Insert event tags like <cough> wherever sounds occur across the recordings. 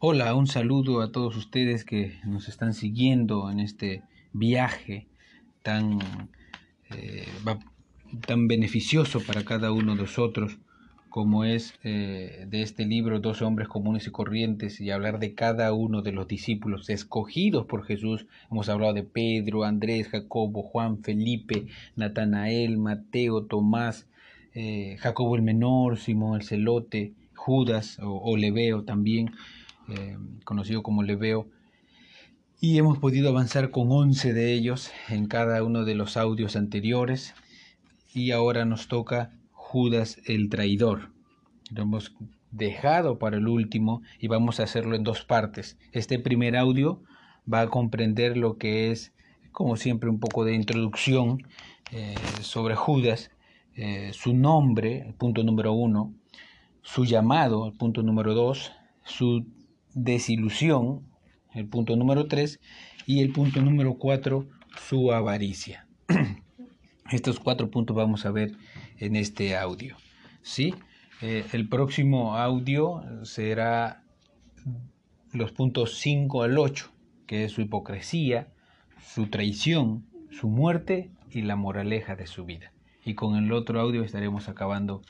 Hola, un saludo a todos ustedes que nos están siguiendo en este viaje tan, eh, tan beneficioso para cada uno de nosotros como es eh, de este libro Dos hombres comunes y corrientes y hablar de cada uno de los discípulos escogidos por Jesús. Hemos hablado de Pedro, Andrés, Jacobo, Juan, Felipe, Natanael, Mateo, Tomás, eh, Jacobo el Menor, Simón el Celote, Judas o, o Leveo también. Eh, conocido como Leveo, y hemos podido avanzar con 11 de ellos en cada uno de los audios anteriores, y ahora nos toca Judas el traidor. Lo hemos dejado para el último y vamos a hacerlo en dos partes. Este primer audio va a comprender lo que es, como siempre, un poco de introducción eh, sobre Judas, eh, su nombre, punto número uno, su llamado, punto número dos, su desilusión, el punto número 3, y el punto número 4, su avaricia. <clears throat> Estos cuatro puntos vamos a ver en este audio. ¿sí? Eh, el próximo audio será los puntos 5 al 8, que es su hipocresía, su traición, su muerte y la moraleja de su vida. Y con el otro audio estaremos acabando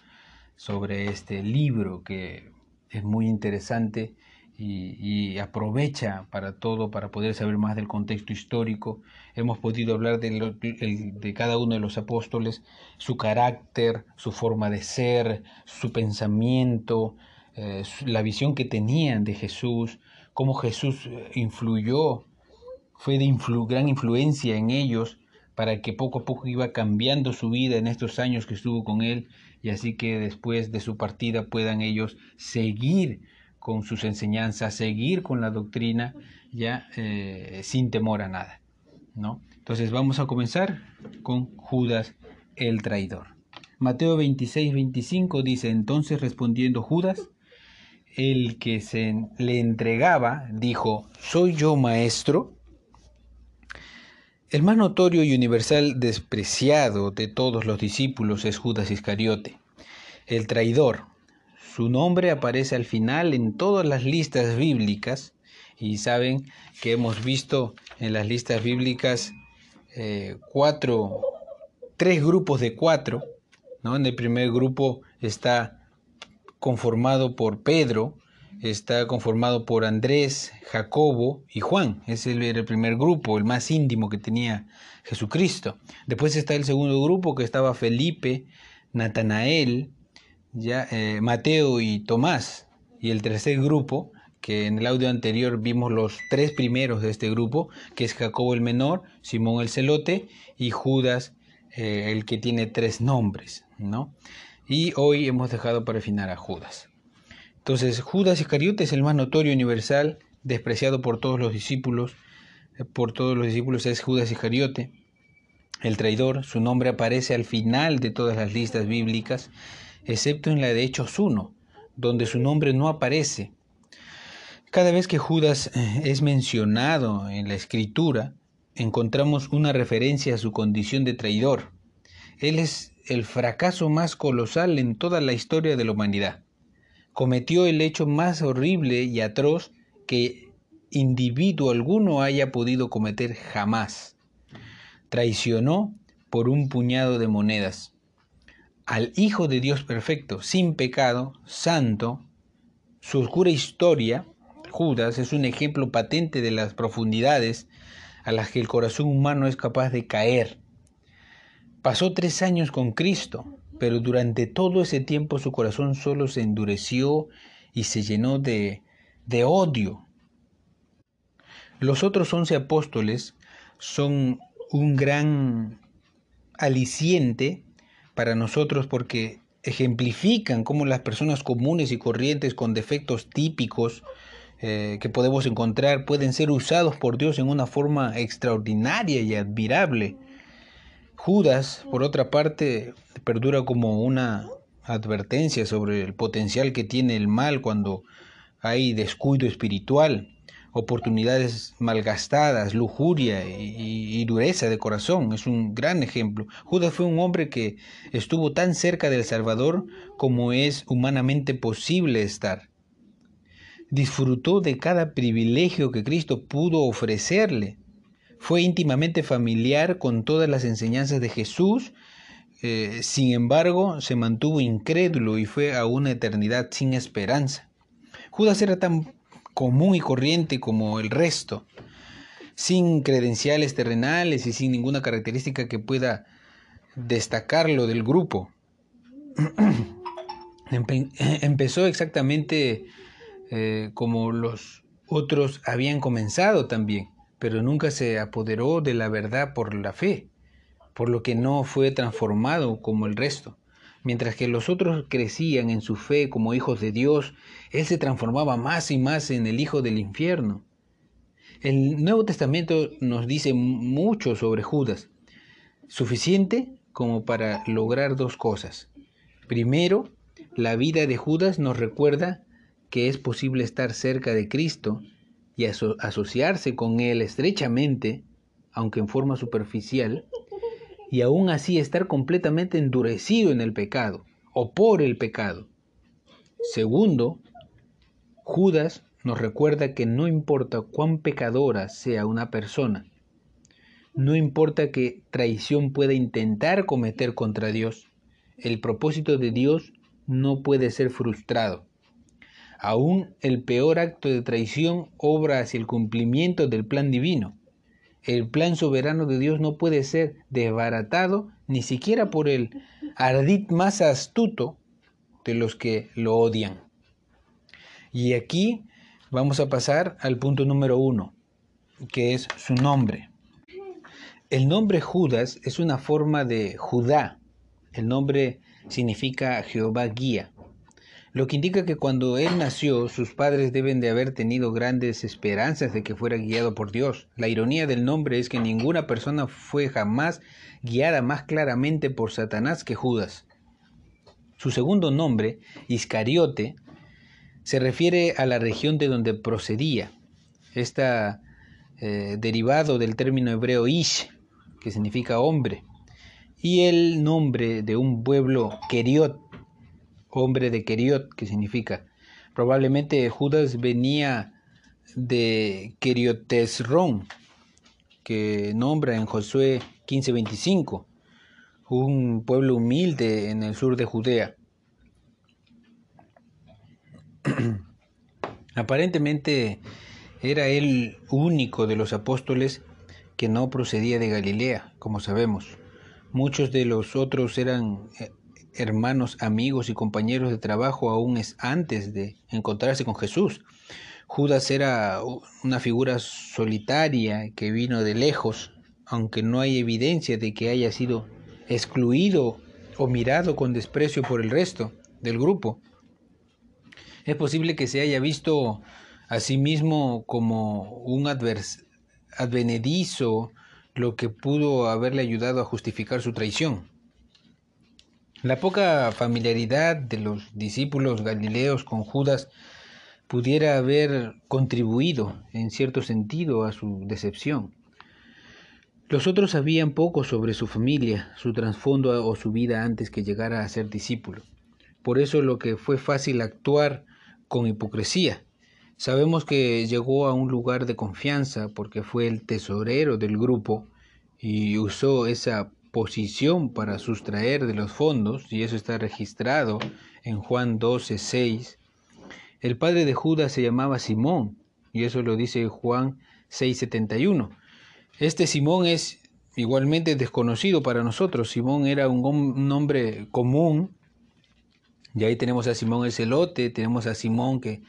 sobre este libro que es muy interesante y, aprovecha para todo, para poder saber más del contexto histórico. Hemos podido hablar de, de, cada uno de los apóstoles, su carácter, su forma de ser, su pensamiento, eh, la visión que tenían de Jesús, cómo Jesús eh, influyó, fue de gran influencia en ellos para que poco a poco iba cambiando su vida en estos años que estuvo con él y así que después de su partida puedan ellos seguir con sus enseñanzas, seguir con la doctrina ya eh, sin temor a nada. ¿no? Entonces vamos a comenzar con Judas el traidor. Mateo 26, 25 dice, entonces respondiendo Judas, el que se le entregaba, dijo, ¿soy yo maestro? El más notorio y universal despreciado de todos los discípulos es Judas Iscariote, el traidor, su nombre aparece al final en todas las listas bíblicas y saben que hemos visto en las listas bíblicas eh, cuatro, tres grupos de cuatro. ¿no? En el primer grupo está conformado por Pedro, está conformado por Andrés, Jacobo y Juan. Ese era el primer grupo, el más íntimo que tenía Jesucristo. Después está el segundo grupo que estaba Felipe, Natanael, eh, Mateo y Tomás. Y el tercer grupo, que en el audio anterior vimos los tres primeros de este grupo, que es Jacobo el menor, Simón el celote y Judas eh, el que tiene tres nombres, ¿no? Y hoy hemos dejado para final a Judas. Entonces, Judas Iscariote es el más notorio universal, despreciado por todos los discípulos, eh, por todos los discípulos es Judas Iscariote, el traidor, su nombre aparece al final de todas las listas bíblicas excepto en la de Hechos 1, donde su nombre no aparece. Cada vez que Judas eh, es mencionado en la escritura, encontramos una referencia a su condición de traidor. Él es el fracaso más colosal en toda la historia de la humanidad. Cometió el hecho más horrible y atroz que individuo alguno haya podido cometer jamás. Traicionó por un puñado de monedas al Hijo de Dios perfecto, sin pecado, santo, su oscura historia, Judas, es un ejemplo patente de las profundidades a las que el corazón humano es capaz de caer. Pasó tres años con Cristo, pero durante todo ese tiempo su corazón solo se endureció y se llenó de, de odio. Los otros once apóstoles son un gran aliciente para nosotros porque ejemplifican cómo las personas comunes y corrientes con defectos típicos eh, que podemos encontrar pueden ser usados por Dios en una forma extraordinaria y admirable. Judas, por otra parte, perdura como una advertencia sobre el potencial que tiene el mal cuando hay descuido espiritual oportunidades malgastadas, lujuria y, dureza de corazón. Es un gran ejemplo. Judas fue un hombre que estuvo tan cerca del Salvador como es humanamente posible estar. disfrutó de cada privilegio que Cristo pudo ofrecerle. Fue íntimamente familiar con todas las enseñanzas de Jesús, eh, sin embargo se mantuvo incrédulo y fue a una eternidad sin esperanza. Judas era tan común y corriente como el resto, sin credenciales terrenales y sin ninguna característica que pueda destacarlo del grupo. <clears throat> <clears throat> Empezó exactamente eh, como los otros habían comenzado también, pero nunca se apoderó de la verdad por la fe, por lo que no fue transformado como el resto. Mientras que los otros crecían en su fe como hijos de Dios, Él se transformaba más y más en el Hijo del infierno. El Nuevo Testamento nos dice mucho sobre Judas, suficiente como para lograr dos cosas. Primero, la vida de Judas nos recuerda que es posible estar cerca de Cristo y asociarse con Él estrechamente, aunque en forma superficial, y aún así estar completamente endurecido en el pecado o por el pecado. Segundo, Judas nos recuerda que no importa cuán pecadora sea una persona, no importa que traición pueda intentar cometer contra Dios, el propósito de Dios no puede ser frustrado. Aún el peor acto de traición obra hacia el cumplimiento del plan divino. El plan soberano de Dios no puede ser desbaratado ni siquiera por el ardid más astuto de los que lo odian. Y aquí vamos a pasar al punto número uno, que es su nombre. El nombre Judas es una forma de Judá. El nombre significa Jehová guía lo que indica que cuando él nació sus padres deben de haber tenido grandes esperanzas de que fuera guiado por Dios. La ironía del nombre es que ninguna persona fue jamás guiada más claramente por Satanás que Judas. Su segundo nombre, Iscariote, se refiere a la región de donde procedía. Está eh, derivado del término hebreo Ish, que significa hombre, y el nombre de un pueblo Keriot, hombre de Keriot, que significa. Probablemente Judas venía de Keriotesron, que nombra en Josué 15:25, un pueblo humilde en el sur de Judea. <clears throat> Aparentemente era el único de los apóstoles que no procedía de Galilea, como sabemos. Muchos de los otros eran eh, hermanos, amigos y compañeros de trabajo aún es antes de encontrarse con Jesús. Judas era una figura solitaria que vino de lejos, aunque no hay evidencia de que haya sido excluido o mirado con desprecio por el resto del grupo. Es posible que se haya visto a sí mismo como un advenedizo, lo que pudo haberle ayudado a justificar su traición. La poca familiaridad de los discípulos galileos con Judas pudiera haber contribuido en cierto sentido a su decepción. Los otros sabían poco sobre su familia, su trasfondo o su vida antes que llegara a ser discípulo. Por eso lo que fue fácil actuar con hipocresía. Sabemos que llegó a un lugar de confianza porque fue el tesorero del grupo y usó esa posición para sustraer de los fondos, y eso está registrado en Juan 12, 6. El padre de Judas se llamaba Simón, y eso lo dice Juan 6, 71. Este Simón es igualmente desconocido para nosotros. Simón era un nombre común, y ahí tenemos a Simón el celote, tenemos a Simón que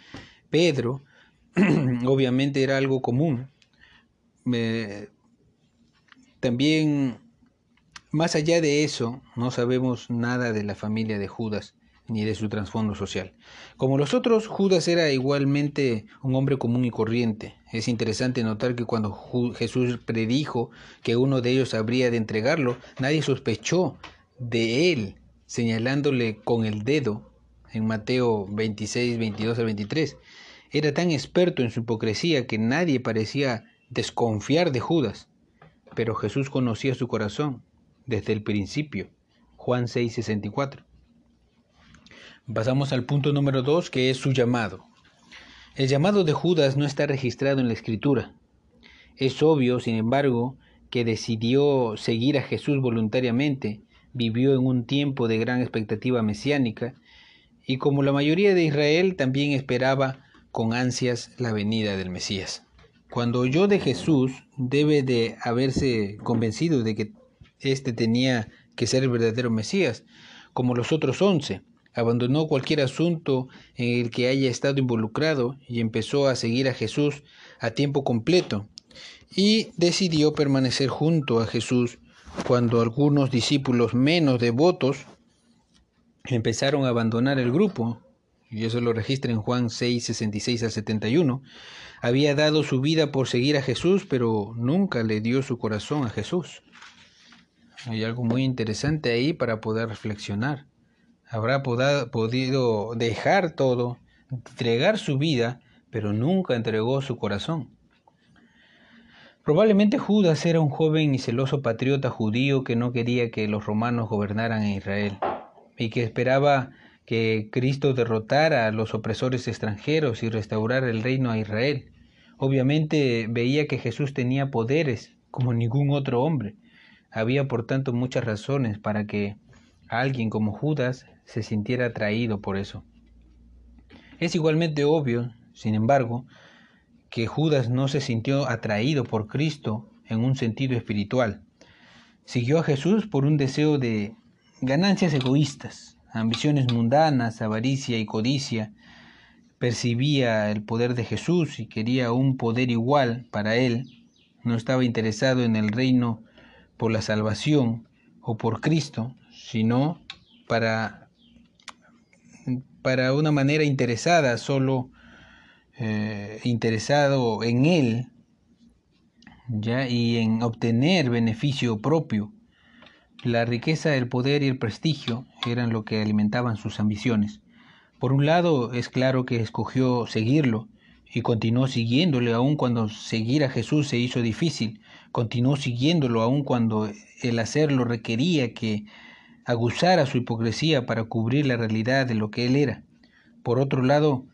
Pedro, <clears throat> obviamente era algo común. también más allá de eso, no sabemos nada de la familia de Judas ni de su trasfondo social. Como los otros, Judas era igualmente un hombre común y corriente. Es interesante notar que cuando Jesús predijo que uno de ellos habría de entregarlo, nadie sospechó de él, señalándole con el dedo en Mateo 26, 22 al 23. Era tan experto en su hipocresía que nadie parecía desconfiar de Judas. Pero Jesús conocía su corazón desde el principio. Juan 6:64. Pasamos al punto número 2, que es su llamado. El llamado de Judas no está registrado en la escritura. Es obvio, sin embargo, que decidió seguir a Jesús voluntariamente, vivió en un tiempo de gran expectativa mesiánica y como la mayoría de Israel también esperaba con ansias la venida del Mesías. Cuando oyó de Jesús, debe de haberse convencido de que éste tenía que ser el verdadero Mesías, como los otros once. Abandonó cualquier asunto en el que haya estado involucrado y empezó a seguir a Jesús a tiempo completo. Y decidió permanecer junto a Jesús cuando algunos discípulos menos devotos empezaron a abandonar el grupo, y eso lo registra en Juan 6, 66 al 71, había dado su vida por seguir a Jesús, pero nunca le dio su corazón a Jesús. Hay algo muy interesante ahí para poder reflexionar. Habrá podido dejar todo, entregar su vida, pero nunca entregó su corazón. Probablemente Judas era un joven y celoso patriota judío que no quería que los romanos gobernaran en Israel y que esperaba que Cristo derrotara a los opresores extranjeros y restaurara el reino a Israel. Obviamente veía que Jesús tenía poderes como ningún otro hombre. Había por tanto muchas razones para que alguien como Judas se sintiera atraído por eso. Es igualmente obvio, sin embargo, que Judas no se sintió atraído por Cristo en un sentido espiritual. Siguió a Jesús por un deseo de Ganancias egoístas, ambiciones mundanas, avaricia y codicia. Percibía el poder de Jesús y quería un poder igual para él. No estaba interesado en el reino por la salvación o por Cristo, sino para, para una manera interesada, solo eh, interesado en él ¿ya? y en obtener beneficio propio. La riqueza, el poder y el prestigio eran lo que alimentaban sus ambiciones. Por un lado, es claro que escogió seguirlo y continuó siguiéndole aun cuando seguir a Jesús se hizo difícil, continuó siguiéndolo aun cuando el hacerlo requería que aguzara su hipocresía para cubrir la realidad de lo que él era. Por otro lado,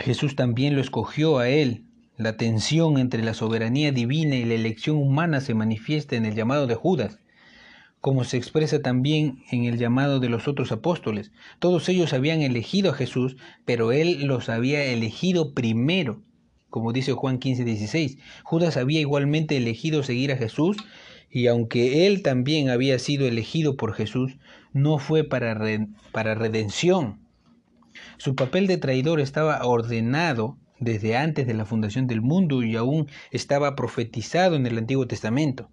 Jesús también lo escogió a él la tensión entre la soberanía divina y la elección humana se manifiesta en el llamado de Judas, como se expresa también en el llamado de los otros apóstoles. Todos ellos habían elegido a Jesús, pero él los había elegido primero, como dice Juan 15, 16. Judas había igualmente elegido seguir a Jesús, y aunque él también había sido elegido por Jesús, no fue para, para redención. Su papel de traidor estaba ordenado desde antes de la fundación del mundo y aún estaba profetizado en el Antiguo Testamento.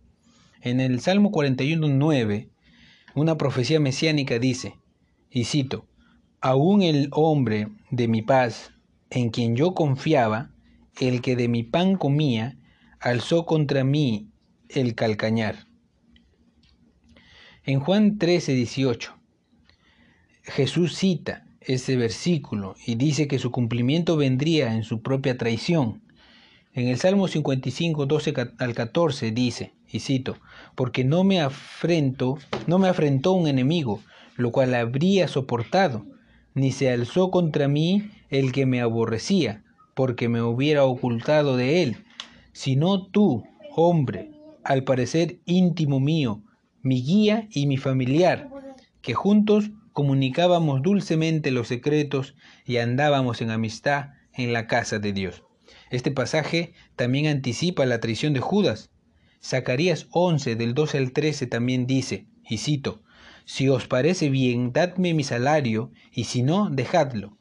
En el Salmo 41.9, una profecía mesiánica dice, y cito, Aún el hombre de mi paz, en quien yo confiaba, el que de mi pan comía, alzó contra mí el calcañar. En Juan 13.18, Jesús cita, ese versículo y dice que su cumplimiento vendría en su propia traición. En el Salmo 55, 12 al 14 dice, y cito, porque no me afrento, no me afrentó un enemigo, lo cual habría soportado, ni se alzó contra mí el que me aborrecía, porque me hubiera ocultado de él, sino tú, hombre, al parecer íntimo mío, mi guía y mi familiar, que juntos comunicábamos dulcemente los secretos y andábamos en amistad en la casa de Dios. Este pasaje también anticipa la traición de Judas. Zacarías 11 del 12 al 13 también dice, y cito, Si os parece bien, dadme mi salario, y si no, dejadlo.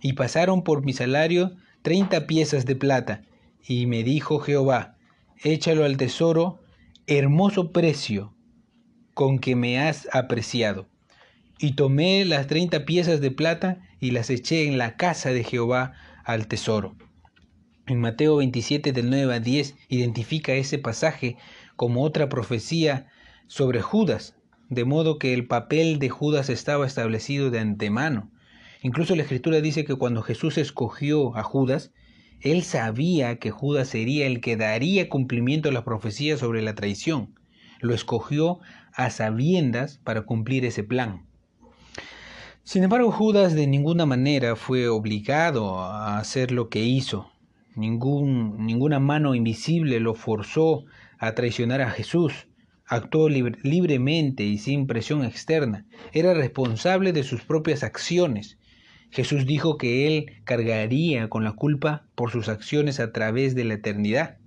Y pasaron por mi salario treinta piezas de plata, y me dijo Jehová, échalo al tesoro, hermoso precio con que me has apreciado. Y tomé las treinta piezas de plata y las eché en la casa de Jehová al tesoro. En Mateo 27 del 9 a 10 identifica ese pasaje como otra profecía sobre Judas, de modo que el papel de Judas estaba establecido de antemano. Incluso la escritura dice que cuando Jesús escogió a Judas, él sabía que Judas sería el que daría cumplimiento a la profecía sobre la traición. Lo escogió a sabiendas para cumplir ese plan. Sin embargo, Judas de ninguna manera fue obligado a hacer lo que hizo. Ningún, ninguna mano invisible lo forzó a traicionar a Jesús. Actuó libremente y sin presión externa. Era responsable de sus propias acciones. Jesús dijo que él cargaría con la culpa por sus acciones a través de la eternidad.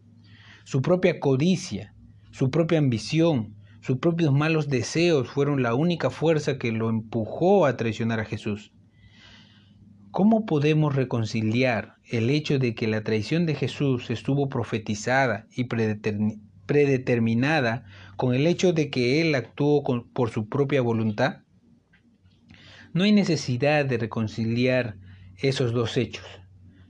Su propia codicia, su propia ambición, sus propios malos deseos fueron la única fuerza que lo empujó a traicionar a Jesús. ¿Cómo podemos reconciliar el hecho de que la traición de Jesús estuvo profetizada y predeterminada con el hecho de que Él actuó por su propia voluntad? No hay necesidad de reconciliar esos dos hechos.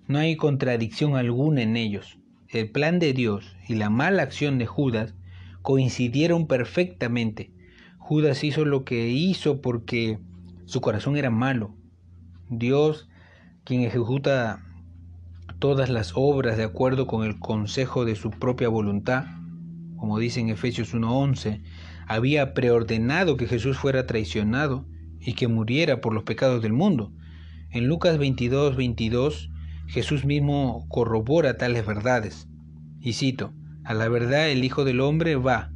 No hay contradicción alguna en ellos. El plan de Dios y la mala acción de Judas coincidieron perfectamente. Judas hizo lo que hizo porque su corazón era malo. Dios, quien ejecuta todas las obras de acuerdo con el consejo de su propia voluntad, como dice en Efesios 1.11, había preordenado que Jesús fuera traicionado y que muriera por los pecados del mundo. En Lucas 22.22, Jesús mismo corrobora tales verdades. Y cito, a la verdad el Hijo del Hombre va,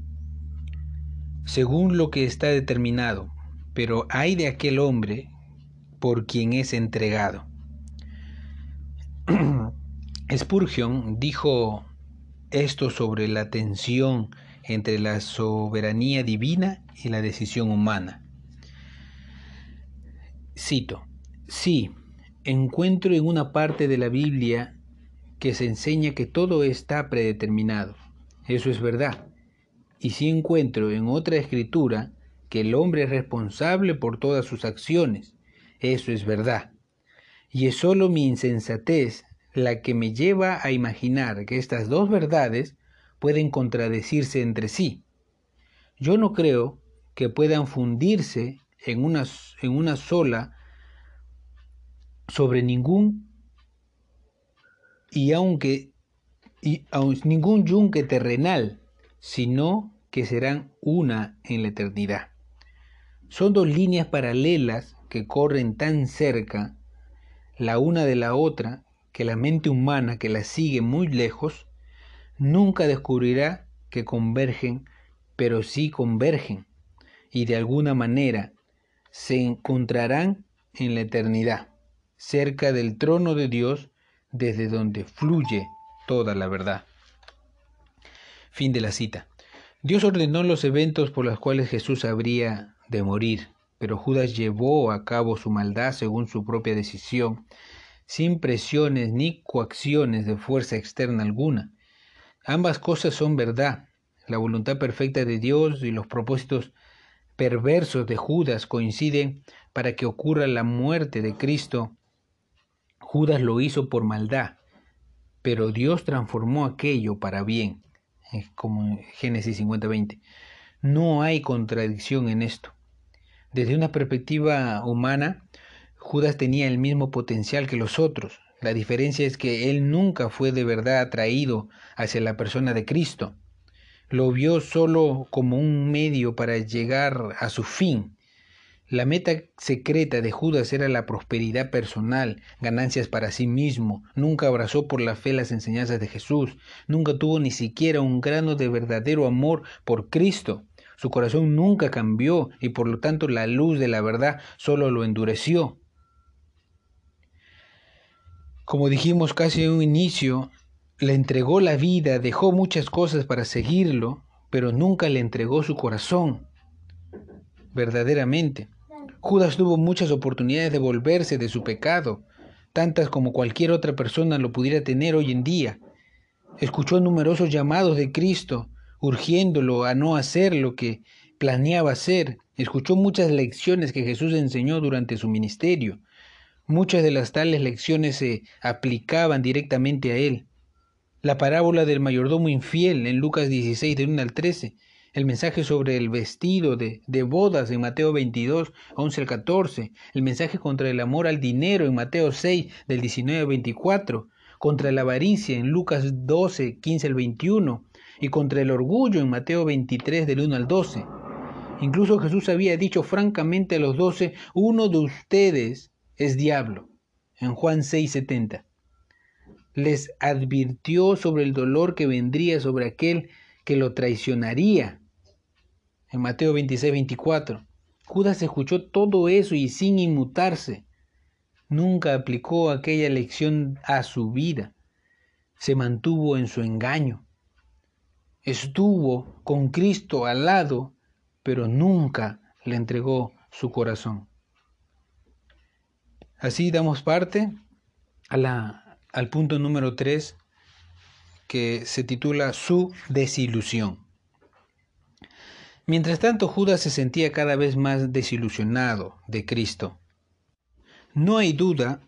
según lo que está determinado, pero hay de aquel hombre por quien es entregado. <clears throat> Spurgeon dijo esto sobre la tensión entre la soberanía divina y la decisión humana. Cito, sí, encuentro en una parte de la Biblia que se enseña que todo está predeterminado. Eso es verdad. Y si encuentro en otra escritura que el hombre es responsable por todas sus acciones. Eso es verdad. Y es sólo mi insensatez la que me lleva a imaginar que estas dos verdades pueden contradecirse entre sí. Yo no creo que puedan fundirse en una, en una sola sobre ningún y aunque y ningún yunque terrenal, sino que serán una en la eternidad. Son dos líneas paralelas que corren tan cerca la una de la otra que la mente humana que las sigue muy lejos nunca descubrirá que convergen, pero sí convergen y de alguna manera se encontrarán en la eternidad, cerca del trono de Dios desde donde fluye toda la verdad. Fin de la cita. Dios ordenó los eventos por los cuales Jesús habría de morir, pero Judas llevó a cabo su maldad según su propia decisión, sin presiones ni coacciones de fuerza externa alguna. Ambas cosas son verdad. La voluntad perfecta de Dios y los propósitos perversos de Judas coinciden para que ocurra la muerte de Cristo Judas lo hizo por maldad, pero Dios transformó aquello para bien, como en Génesis 50:20. No hay contradicción en esto. Desde una perspectiva humana, Judas tenía el mismo potencial que los otros. La diferencia es que él nunca fue de verdad atraído hacia la persona de Cristo. Lo vio solo como un medio para llegar a su fin, la meta secreta de Judas era la prosperidad personal, ganancias para sí mismo. Nunca abrazó por la fe las enseñanzas de Jesús. Nunca tuvo ni siquiera un grano de verdadero amor por Cristo. Su corazón nunca cambió y por lo tanto la luz de la verdad solo lo endureció. Como dijimos casi en un inicio, le entregó la vida, dejó muchas cosas para seguirlo, pero nunca le entregó su corazón verdaderamente. Judas tuvo muchas oportunidades de volverse de su pecado, tantas como cualquier otra persona lo pudiera tener hoy en día. Escuchó numerosos llamados de Cristo, urgiéndolo a no hacer lo que planeaba hacer. Escuchó muchas lecciones que Jesús enseñó durante su ministerio. Muchas de las tales lecciones se aplicaban directamente a él. La parábola del mayordomo infiel en Lucas 16 de 1 al 13 el mensaje sobre el vestido de, de, bodas en Mateo 22, 11 al 14, el mensaje contra el amor al dinero en Mateo 6, del 19 al 24, contra la avaricia en Lucas 12, 15 al 21, y contra el orgullo en Mateo 23, del 1 al 12. Incluso Jesús había dicho francamente a los doce, uno de ustedes es diablo, en Juan 6:70. Les advirtió sobre el dolor que vendría sobre aquel que lo traicionaría, en Mateo 26:24. Judas escuchó todo eso y sin inmutarse, nunca aplicó aquella lección a su vida, se mantuvo en su engaño, estuvo con Cristo al lado pero nunca le entregó su corazón. Así damos parte a la, al punto número 3 que se titula Su desilusión. Mientras tanto, Judas se sentía cada vez más desilusionado de Cristo. No hay duda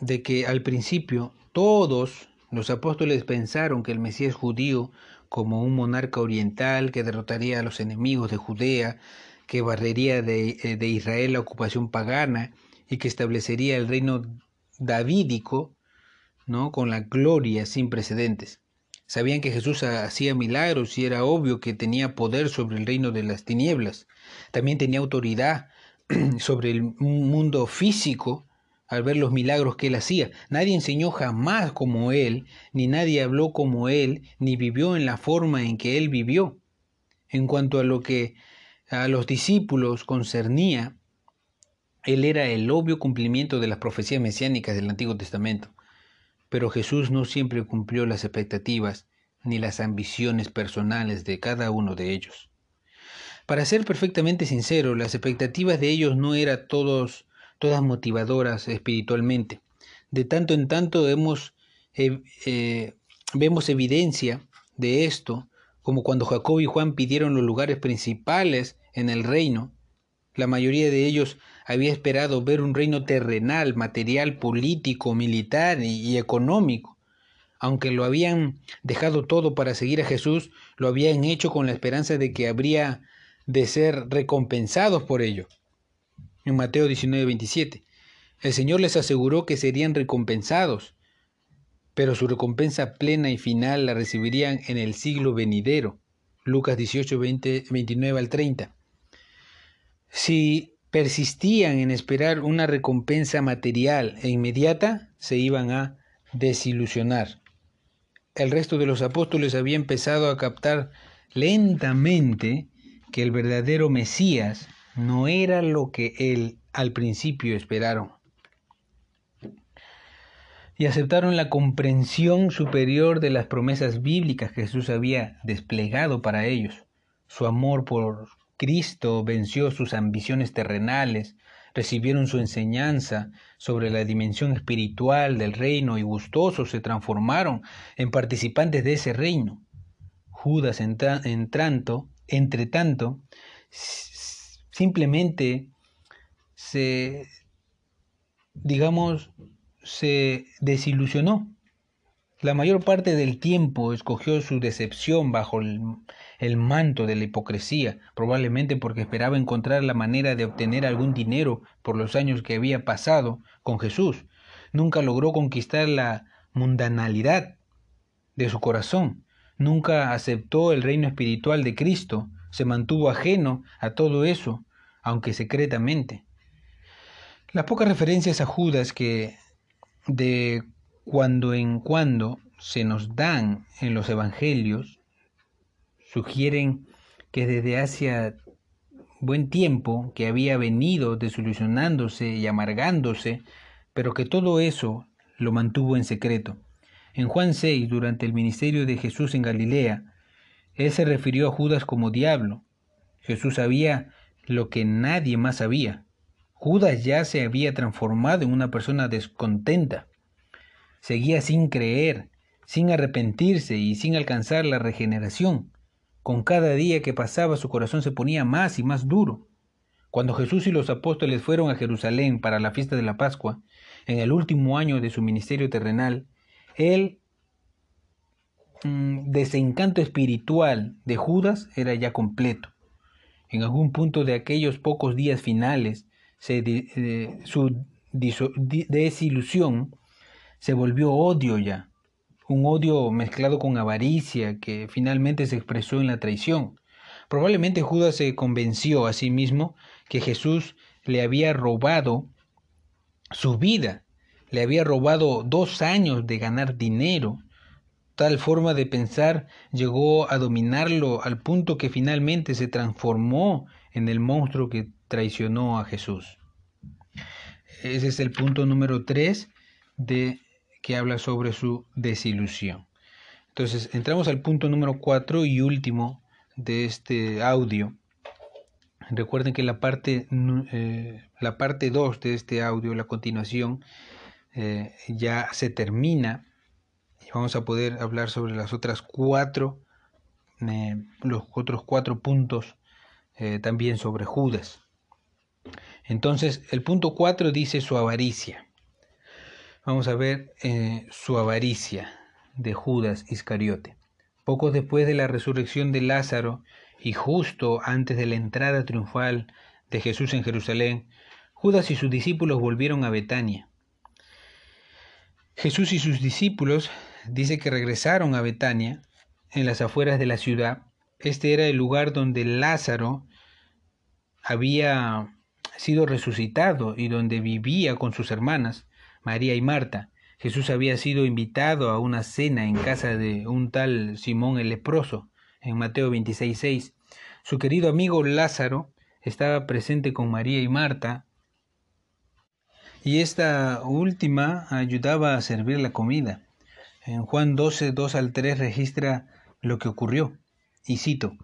de que al principio todos los apóstoles pensaron que el Mesías judío como un monarca oriental que derrotaría a los enemigos de Judea, que barrería de, eh, de Israel la ocupación pagana y que establecería el reino davídico, ¿no? con la gloria sin precedentes. Sabían que Jesús hacía milagros y era obvio que tenía poder sobre el reino de las tinieblas. También tenía autoridad <clears throat> sobre el mundo físico al ver los milagros que él hacía. Nadie enseñó jamás como él, ni nadie habló como él, ni vivió en la forma en que él vivió. En cuanto a lo que a los discípulos concernía, él era el obvio cumplimiento de las profecías mesiánicas del Antiguo Testamento. Pero Jesús no siempre cumplió las expectativas ni las ambiciones personales de cada uno de ellos. Para ser perfectamente sincero, las expectativas de ellos no eran todas motivadoras espiritualmente. De tanto en tanto eh, eh, vemos evidencia de esto, como cuando Jacob y Juan pidieron los lugares principales en el reino. La mayoría de ellos había esperado ver un reino terrenal, material, político, militar y económico. Aunque lo habían dejado todo para seguir a Jesús, lo habían hecho con la esperanza de que habría de ser recompensados por ello en Mateo 19, 27. El Señor les aseguró que serían recompensados, pero su recompensa plena y final la recibirían en el siglo venidero. Lucas 18, 29 al 30. Si persistían en esperar una recompensa material e inmediata, se iban a desilusionar. El resto de los apóstoles había empezado a captar lentamente que el verdadero Mesías no era lo que él al principio esperaron. Y aceptaron la comprensión superior de las promesas bíblicas que Jesús había desplegado para ellos. Su amor por Cristo venció sus ambiciones terrenales, recibieron su enseñanza sobre la dimensión espiritual del reino y gustosos se transformaron en participantes de ese reino. Judas, en, tanto, entre tanto, simplemente se, digamos, se desilusionó. La mayor parte del tiempo escogió su decepción bajo el, el, manto de la hipocresía, probablemente porque esperaba encontrar la manera de obtener algún dinero por los años que había pasado con Jesús. Nunca logró conquistar la mundanalidad de su corazón. Nunca aceptó el reino espiritual de Cristo se mantuvo ajeno a todo eso, aunque secretamente. Las pocas referencias a Judas que de cuando en cuando se nos dan en los evangelios sugieren que desde hace buen tiempo que había venido desilusionándose y amargándose, pero que todo eso lo mantuvo en secreto. En Juan 6, durante el ministerio de Jesús en Galilea, él se refirió a Judas como diablo. Jesús sabía lo que nadie más sabía. Judas ya se había transformado en una persona descontenta. Seguía sin creer, sin arrepentirse y sin alcanzar la regeneración. Con cada día que pasaba su corazón se ponía más y más duro. Cuando Jesús y los apóstoles fueron a Jerusalén para la fiesta de la Pascua, en el último año de su ministerio terrenal, él Mm, desencanto espiritual de Judas era ya completo. En algún punto de aquellos pocos días finales, se, su desilusión se volvió odio ya, un odio mezclado con avaricia que finalmente se expresó en la traición. Probablemente Judas se convenció a sí mismo que Jesús le había robado su vida, le había robado dos años de ganar dinero. Tal forma de pensar llegó a dominarlo al punto que finalmente se transformó en el monstruo que traicionó a Jesús. Ese es el punto número tres de que habla sobre su desilusión. Entonces, entramos al punto número cuatro y último de este audio. Recuerden que la parte, eh, la parte 2 de este audio, la continuación, eh, ya se termina y vamos a poder hablar sobre las otras cuatro, eh, los otros cuatro puntos también sobre Judas. Entonces, el punto 4 dice su avaricia. Vamos a ver su avaricia de Judas Iscariote. Poco después de la resurrección de Lázaro y justo antes de la entrada triunfal de Jesús en Jerusalén, Judas y sus discípulos volvieron a Betania. Jesús y sus discípulos dice que regresaron a Betania, en las afueras de la ciudad. Este era el lugar donde Lázaro había sido resucitado y donde vivía con sus hermanas, María y Marta. Jesús había sido invitado a una cena en casa de un tal Simón el leproso, en Mateo 26.6. Su querido amigo Lázaro estaba presente con María y Marta, y esta última ayudaba a servir la comida. En Juan 12, 2 al 3 registra lo que ocurrió, y cito,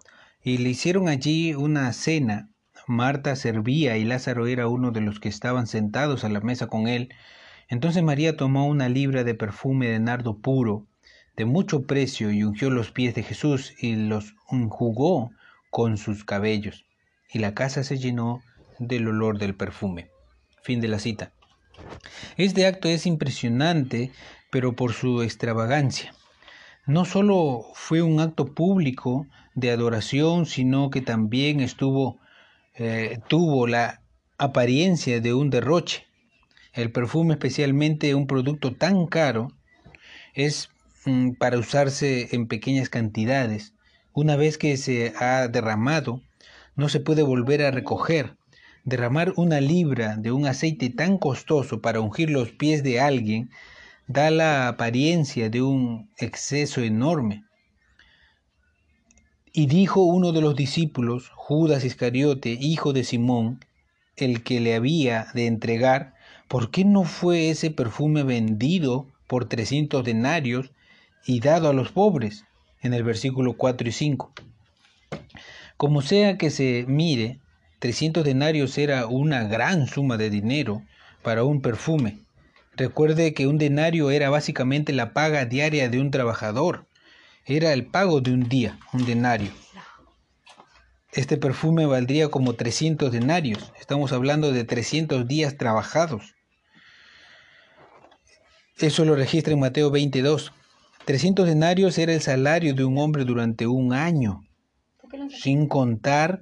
y le hicieron allí una cena. Marta servía y Lázaro era uno de los que estaban sentados a la mesa con él. Entonces María tomó una libra de perfume de nardo puro, de mucho precio, y ungió los pies de Jesús y los enjugó con sus cabellos, y la casa se llenó del olor del perfume. Fin de la cita. Este acto es impresionante, pero por su extravagancia. No solo fue un acto público de adoración, sino que también estuvo, eh, tuvo la apariencia de un derroche. El perfume, especialmente un producto tan caro, es mm, para usarse en pequeñas cantidades. Una vez que se ha derramado, no se puede volver a recoger. Derramar una libra de un aceite tan costoso para ungir los pies de alguien da la apariencia de un exceso enorme. Y dijo uno de los discípulos, Judas Iscariote, hijo de Simón, el que le había de entregar, ¿por qué no fue ese perfume vendido por 300 denarios y dado a los pobres? En el versículo 4 y 5. Como sea que se mire, 300 denarios era una gran suma de dinero para un perfume. Recuerde que un denario era básicamente la paga diaria de un trabajador. Era el pago de un día, un denario. Este perfume valdría como 300 denarios. Estamos hablando de 300 días trabajados. Eso lo registra en Mateo 22. 300 denarios era el salario de un hombre durante un año, sin contar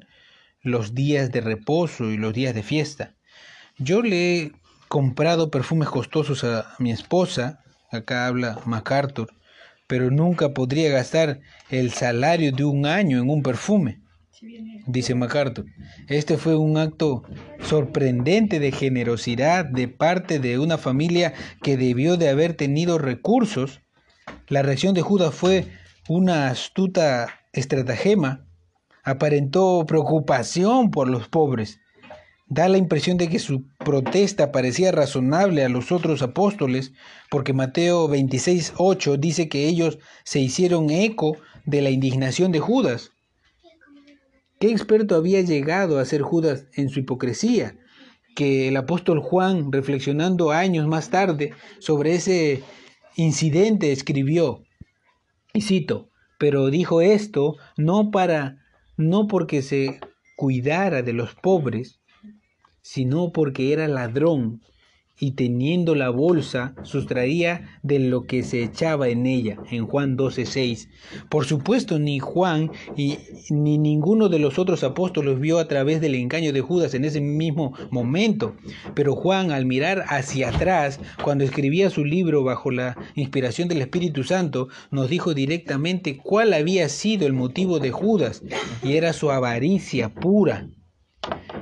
los días de reposo y los días de fiesta. Yo le he comprado perfumes costosos a mi esposa, acá habla MacArthur, pero nunca podría gastar el salario de un año en un perfume, dice MacArthur. Este fue un acto sorprendente de generosidad de parte de una familia que debió de haber tenido recursos. La reacción de Judas fue una astuta estratagema. Aparentó preocupación por los pobres. Da la impresión de que su protesta parecía razonable a los otros apóstoles, porque Mateo 26.8 dice que ellos se hicieron eco de la indignación de Judas. ¿Qué experto había llegado a ser Judas en su hipocresía? Que el apóstol Juan, reflexionando años más tarde sobre ese incidente, escribió, y cito, pero dijo esto no para, no porque se cuidara de los pobres, sino porque era ladrón y teniendo la bolsa sustraía de lo que se echaba en ella, en Juan 12:6. Por supuesto, ni Juan y, ni ninguno de los otros apóstoles vio a través del engaño de Judas en ese mismo momento, pero Juan al mirar hacia atrás, cuando escribía su libro bajo la inspiración del Espíritu Santo, nos dijo directamente cuál había sido el motivo de Judas, y era su avaricia pura.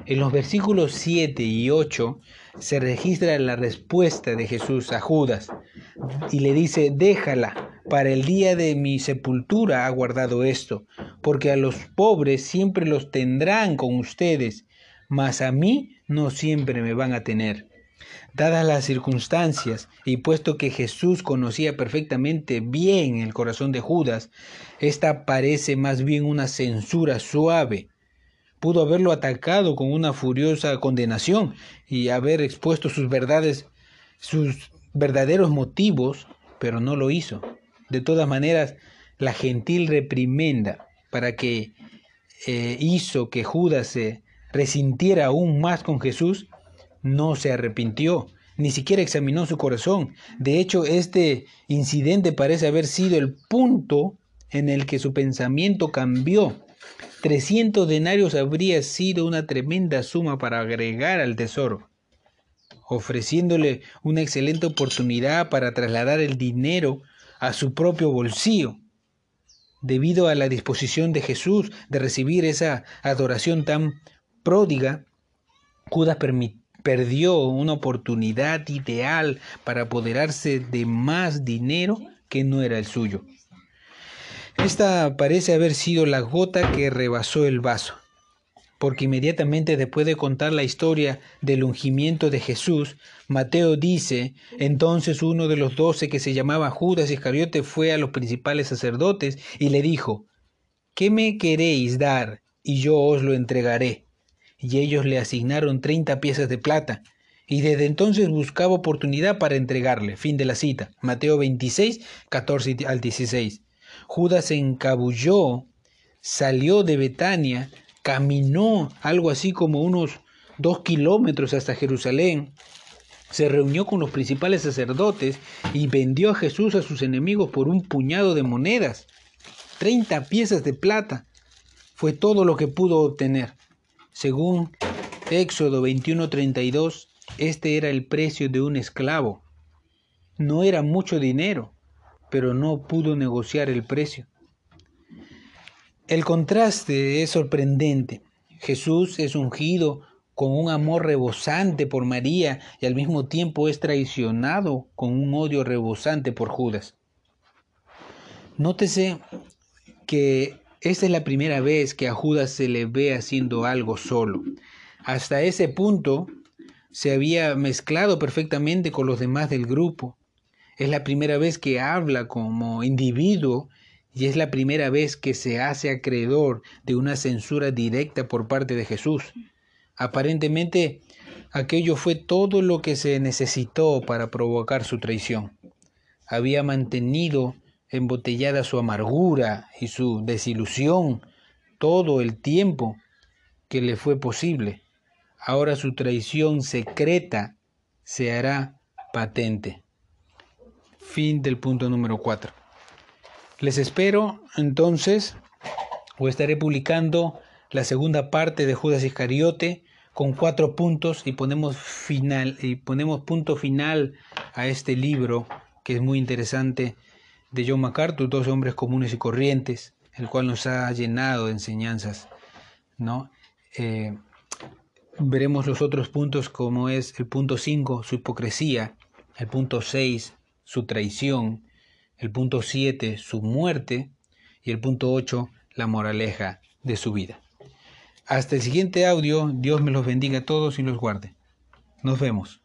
En los versículos 7 y 8 se registra la respuesta de Jesús a Judas y le dice, déjala, para el día de mi sepultura ha guardado esto, porque a los pobres siempre los tendrán con ustedes, mas a mí no siempre me van a tener. Dadas las circunstancias, y puesto que Jesús conocía perfectamente bien el corazón de Judas, esta parece más bien una censura suave pudo haberlo atacado con una furiosa condenación y haber expuesto sus verdades, sus verdaderos motivos, pero no lo hizo. De todas maneras, la gentil reprimenda para que eh, hizo que Judas se resintiera aún más con Jesús, no se arrepintió, ni siquiera examinó su corazón. De hecho, este incidente parece haber sido el punto en el que su pensamiento cambió 300 denarios habría sido una tremenda suma para agregar al tesoro, ofreciéndole una excelente oportunidad para trasladar el dinero a su propio bolsillo. Debido a la disposición de Jesús de recibir esa adoración tan pródiga, Judas perdió una oportunidad ideal para apoderarse de más dinero que no era el suyo. Esta parece haber sido la gota que rebasó el vaso, porque inmediatamente después de contar la historia del ungimiento de Jesús, Mateo dice, entonces uno de los doce que se llamaba Judas Iscariote fue a los principales sacerdotes y le dijo, ¿qué me queréis dar? Y yo os lo entregaré. Y ellos le asignaron treinta piezas de plata, y desde entonces buscaba oportunidad para entregarle. Fin de la cita. Mateo 26, 14 al 16. Judas se encabulló, salió de Betania, caminó algo así como unos dos kilómetros hasta Jerusalén, se reunió con los principales sacerdotes y vendió a Jesús a sus enemigos por un puñado de monedas. Treinta piezas de plata fue todo lo que pudo obtener. Según Éxodo 21:32, este era el precio de un esclavo. No era mucho dinero, pero no pudo negociar el precio. El contraste es sorprendente. Jesús es ungido con un amor rebosante por María y al mismo tiempo es traicionado con un odio rebosante por Judas. Nótese que esta es la primera vez que a Judas se le ve haciendo algo solo. Hasta ese punto se había mezclado perfectamente con los demás del grupo. Es la primera vez que habla como individuo y es la primera vez que se hace acreedor de una censura directa por parte de Jesús. Aparentemente, aquello fue todo lo que se necesitó para provocar su traición. Había mantenido embotellada su amargura y su desilusión todo el tiempo que le fue posible. Ahora su traición secreta se hará patente. Fin del punto número 4. Les espero entonces, o estaré publicando la segunda parte de Judas Iscariote con cuatro puntos y ponemos final y ponemos punto final a este libro que es muy interesante de John MacArthur, Dos hombres comunes y corrientes, el cual nos ha llenado de enseñanzas, ¿no? Eh, veremos los otros puntos como es el punto 5, su hipocresía, el punto 6, su traición, el punto 7, su muerte, y el punto 8, la moraleja de su vida. Hasta el siguiente audio, Dios me los bendiga a todos y los guarde. Nos vemos.